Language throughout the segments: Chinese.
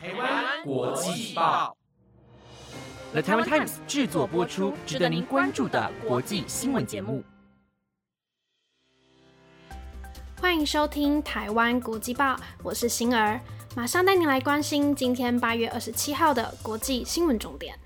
台湾国际报，The Taiwan Times 制作播出，值得您关注的国际新闻节目。欢迎收听台湾国际报，我是星儿，马上带您来关心今天八月二十七号的国际新闻重点。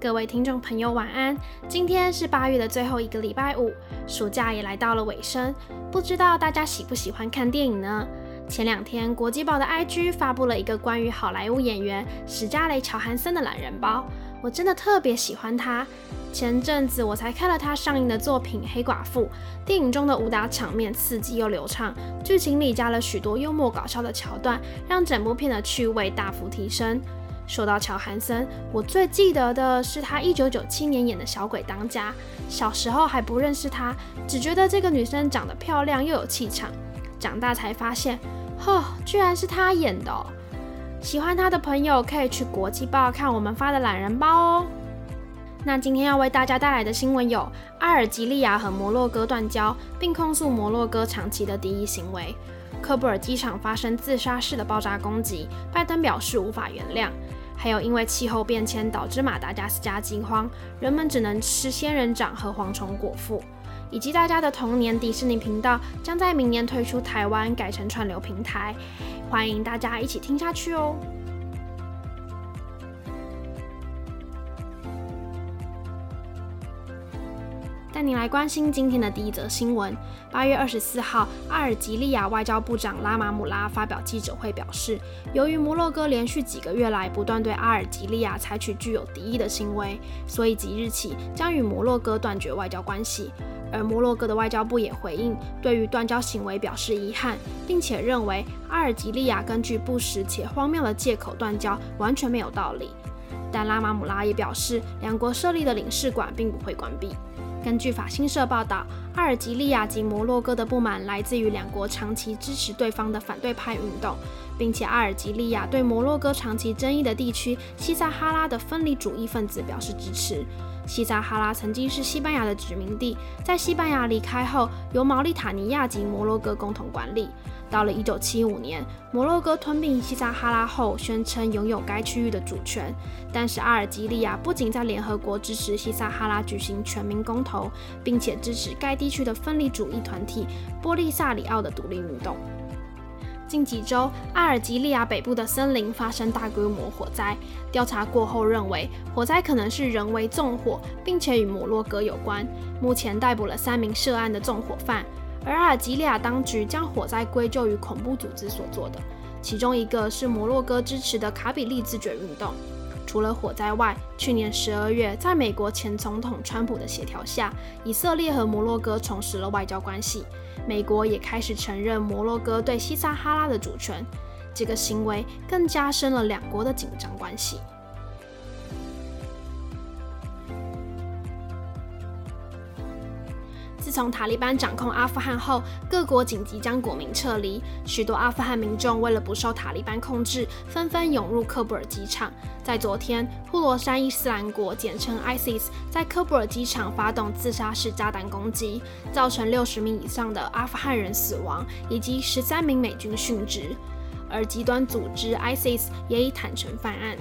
各位听众朋友，晚安！今天是八月的最后一个礼拜五，暑假也来到了尾声。不知道大家喜不喜欢看电影呢？前两天，国际报的 IG 发布了一个关于好莱坞演员史嘉蕾·乔韩森的懒人包，我真的特别喜欢他。前阵子我才看了他上映的作品《黑寡妇》，电影中的武打场面刺激又流畅，剧情里加了许多幽默搞笑的桥段，让整部片的趣味大幅提升。说到乔韩森，我最记得的是他一九九七年演的小鬼当家。小时候还不认识他，只觉得这个女生长得漂亮又有气场。长大才发现，呵，居然是他演的。喜欢他的朋友可以去国际报看我们发的懒人包哦。那今天要为大家带来的新闻有：阿尔及利亚和摩洛哥断交，并控诉摩洛哥长期的敌意行为；科布尔机场发生自杀式的爆炸攻击，拜登表示无法原谅。还有，因为气候变迁导致马达加斯加饥荒，人们只能吃仙人掌和蝗虫果腹，以及大家的童年迪士尼频道将在明年推出台湾改成串流平台，欢迎大家一起听下去哦。您来关心今天的第一则新闻。八月二十四号，阿尔及利亚外交部长拉马姆拉发表记者会表示，由于摩洛哥连续几个月来不断对阿尔及利亚采取具有敌意的行为，所以即日起将与摩洛哥断绝外交关系。而摩洛哥的外交部也回应，对于断交行为表示遗憾，并且认为阿尔及利亚根据不实且荒谬的借口断交完全没有道理。但拉马姆拉也表示，两国设立的领事馆并不会关闭。根据法新社报道，阿尔及利亚及摩洛哥的不满来自于两国长期支持对方的反对派运动，并且阿尔及利亚对摩洛哥长期争议的地区西撒哈拉的分离主义分子表示支持。西撒哈拉曾经是西班牙的殖民地，在西班牙离开后，由毛里塔尼亚及摩洛哥共同管理。到了1975年，摩洛哥吞并西撒哈拉后，宣称拥有该区域的主权。但是阿尔及利亚不仅在联合国支持西撒哈拉举行全民公投，并且支持该地区的分离主义团体波利萨里奥的独立运动。近几周，阿尔及利亚北部的森林发生大规模火灾。调查过后认为，火灾可能是人为纵火，并且与摩洛哥有关。目前逮捕了三名涉案的纵火犯。而阿尔及利亚当局将火灾归咎于恐怖组织所做的，其中一个是摩洛哥支持的卡比利自决运动。除了火灾外，去年十二月，在美国前总统川普的协调下，以色列和摩洛哥重拾了外交关系，美国也开始承认摩洛哥对西撒哈拉的主权。这个行为更加深了两国的紧张关系。自从塔利班掌控阿富汗后，各国紧急将国民撤离。许多阿富汗民众为了不受塔利班控制，纷纷涌入喀布尔机场。在昨天，呼罗山伊斯兰国（简称 ISIS） 在喀布尔机场发动自杀式炸弹攻击，造成六十名以上的阿富汗人死亡，以及十三名美军殉职。而极端组织 ISIS 也已坦诚犯案。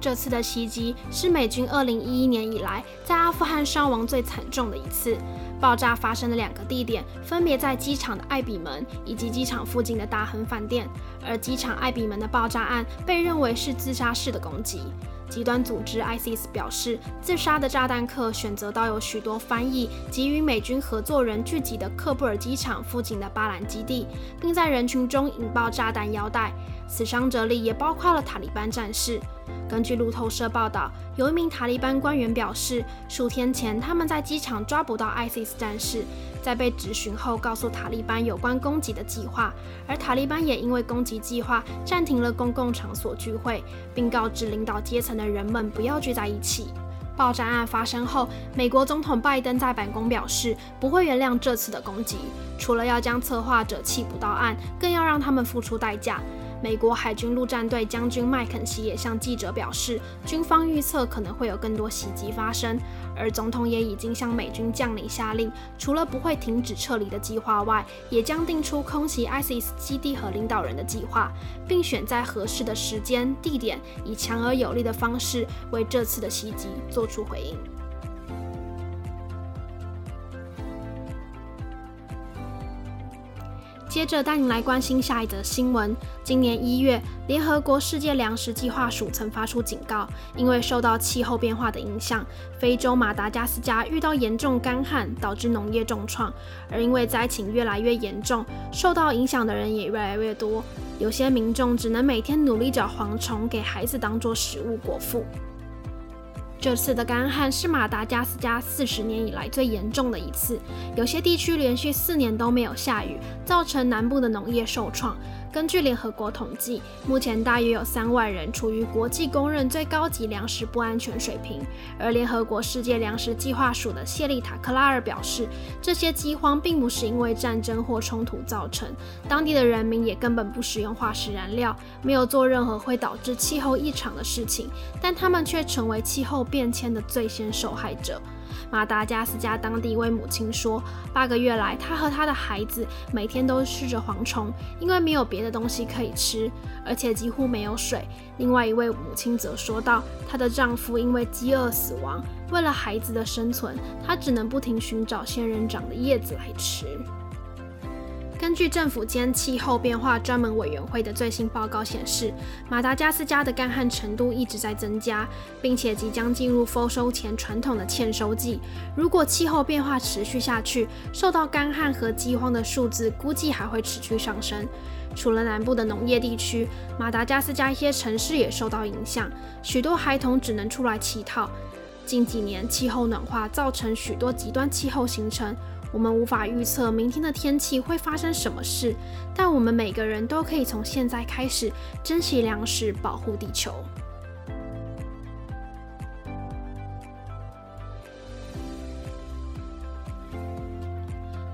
这次的袭击是美军2011年以来在阿富汗伤亡最惨重的一次。爆炸发生的两个地点分别在机场的艾比门以及机场附近的大亨饭店，而机场艾比门的爆炸案被认为是自杀式的攻击。极端组织 ISIS 表示，自杀的炸弹客选择到有许多翻译及与美军合作人聚集的克布尔机场附近的巴兰基地，并在人群中引爆炸弹腰带。死伤者里也包括了塔利班战士。根据路透社报道，有一名塔利班官员表示，数天前他们在机场抓捕到 ISIS 战士，在被质询后告诉塔利班有关攻击的计划，而塔利班也因为攻击计划暂停了公共场所聚会，并告知领导阶层的人们不要聚在一起。爆炸案发生后，美国总统拜登在白宫表示不会原谅这次的攻击，除了要将策划者缉捕到案，更要让他们付出代价。美国海军陆战队将军麦肯锡也向记者表示，军方预测可能会有更多袭击发生，而总统也已经向美军将领下令，除了不会停止撤离的计划外，也将定出空袭 ISIS 基地和领导人的计划，并选在合适的时间、地点，以强而有力的方式为这次的袭击做出回应。接着带您来关心下一则新闻。今年一月，联合国世界粮食计划署曾发出警告，因为受到气候变化的影响，非洲马达加斯加遇到严重干旱，导致农业重创。而因为灾情越来越严重，受到影响的人也越来越多，有些民众只能每天努力找蝗虫给孩子当做食物果腹。这次的干旱是马达加斯加四十年以来最严重的一次，有些地区连续四年都没有下雨，造成南部的农业受创。根据联合国统计，目前大约有三万人处于国际公认最高级粮食不安全水平。而联合国世界粮食计划署的谢利塔克拉尔表示，这些饥荒并不是因为战争或冲突造成，当地的人民也根本不使用化石燃料，没有做任何会导致气候异常的事情，但他们却成为气候变迁的最先受害者。马达加斯加当地一位母亲说，八个月来，她和她的孩子每天都吃着蝗虫，因为没有别的东西可以吃，而且几乎没有水。另外一位母亲则说道，她的丈夫因为饥饿死亡，为了孩子的生存，她只能不停寻找仙人掌的叶子来吃。根据政府间气候变化专门委员会的最新报告显示，马达加斯加的干旱程度一直在增加，并且即将进入丰收前传统的欠收季。如果气候变化持续下去，受到干旱和饥荒的数字估计还会持续上升。除了南部的农业地区，马达加斯加一些城市也受到影响，许多孩童只能出来乞讨。近几年气候暖化造成许多极端气候形成。我们无法预测明天的天气会发生什么事，但我们每个人都可以从现在开始珍惜粮食，保护地球。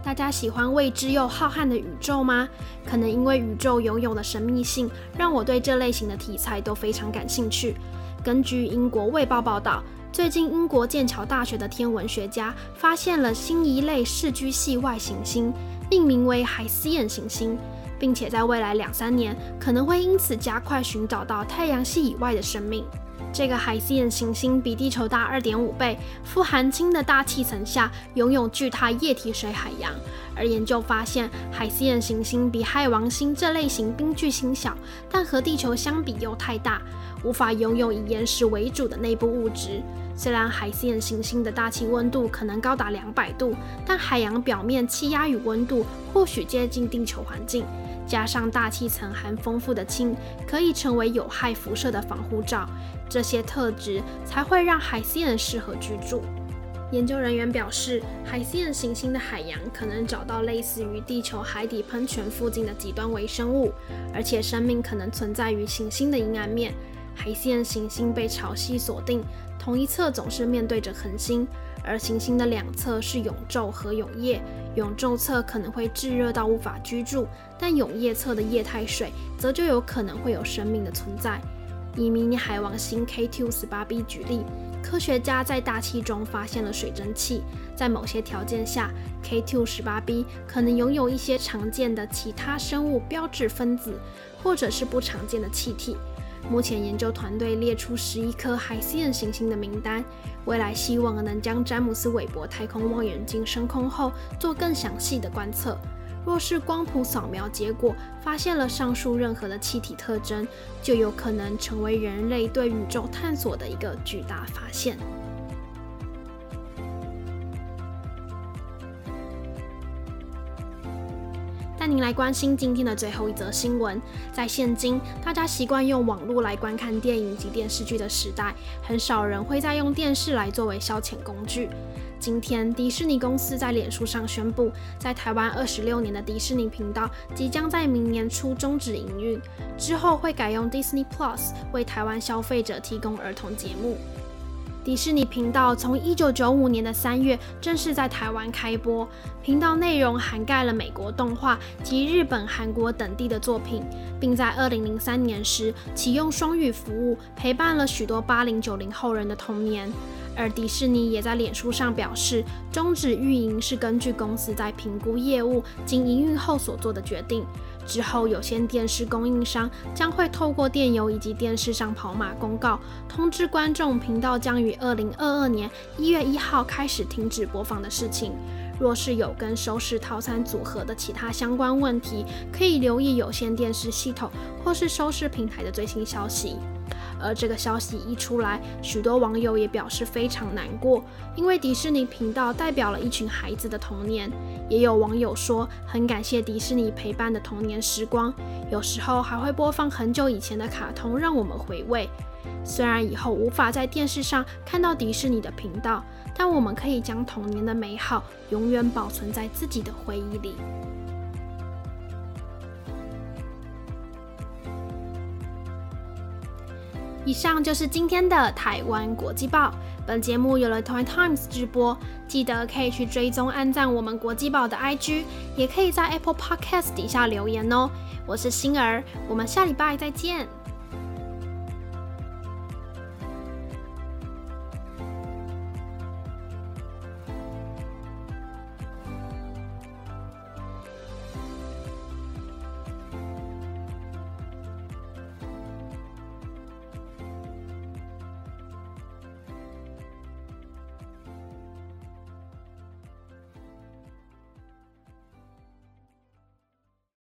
大家喜欢未知又浩瀚的宇宙吗？可能因为宇宙拥有的神秘性，让我对这类型的题材都非常感兴趣。根据英国《卫报》报道。最近，英国剑桥大学的天文学家发现了新一类视居系外行星，命名为海斯眼行星，并且在未来两三年可能会因此加快寻找到太阳系以外的生命。这个海斯眼行星比地球大二点五倍，富含氢的大气层下拥有巨大液体水海洋。而研究发现，海斯眼行星比海王星这类型冰巨星小，但和地球相比又太大，无法拥有以岩石为主的内部物质。虽然海斯眼行星的大气温度可能高达两百度，但海洋表面气压与温度或许接近地球环境，加上大气层含丰富的氢，可以成为有害辐射的防护罩。这些特质才会让海斯眼适合居住。研究人员表示，海斯眼行星的海洋可能找到类似于地球海底喷泉附近的极端微生物，而且生命可能存在于行星的阴暗面。海线行星被潮汐锁定。同一侧总是面对着恒星，而行星的两侧是永昼和永夜。永昼侧可能会炙热到无法居住，但永夜侧的液态水则就有可能会有生命的存在。以迷你海王星 K2-18b 举例，科学家在大气中发现了水蒸气，在某些条件下，K2-18b 可能拥有一些常见的其他生物标志分子，或者是不常见的气体。目前研究团队列出十一颗海星行星的名单，未来希望能将詹姆斯韦伯太空望远镜升空后做更详细的观测。若是光谱扫描结果发现了上述任何的气体特征，就有可能成为人类对宇宙探索的一个巨大发现。您来关心今天的最后一则新闻。在现今大家习惯用网络来观看电影及电视剧的时代，很少人会再用电视来作为消遣工具。今天，迪士尼公司在脸书上宣布，在台湾二十六年的迪士尼频道即将在明年初终止营运，之后会改用 Disney Plus 为台湾消费者提供儿童节目。迪士尼频道从一九九五年的三月正式在台湾开播，频道内容涵盖了美国动画及日本、韩国等地的作品，并在二零零三年时启用双语服务，陪伴了许多八零九零后人的童年。而迪士尼也在脸书上表示，终止运营是根据公司在评估业务经营运后所做的决定。之后，有线电视供应商将会透过电邮以及电视上跑马公告，通知观众频道将于二零二二年一月一号开始停止播放的事情。若是有跟收视套餐组合的其他相关问题，可以留意有线电视系统或是收视平台的最新消息。而这个消息一出来，许多网友也表示非常难过，因为迪士尼频道代表了一群孩子的童年。也有网友说，很感谢迪士尼陪伴的童年时光，有时候还会播放很久以前的卡通让我们回味。虽然以后无法在电视上看到迪士尼的频道，但我们可以将童年的美好永远保存在自己的回忆里。以上就是今天的台湾国际报。本节目有了 Toy Times 直播，记得可以去追踪、安赞我们国际报的 IG，也可以在 Apple Podcast 底下留言哦。我是星儿，我们下礼拜再见。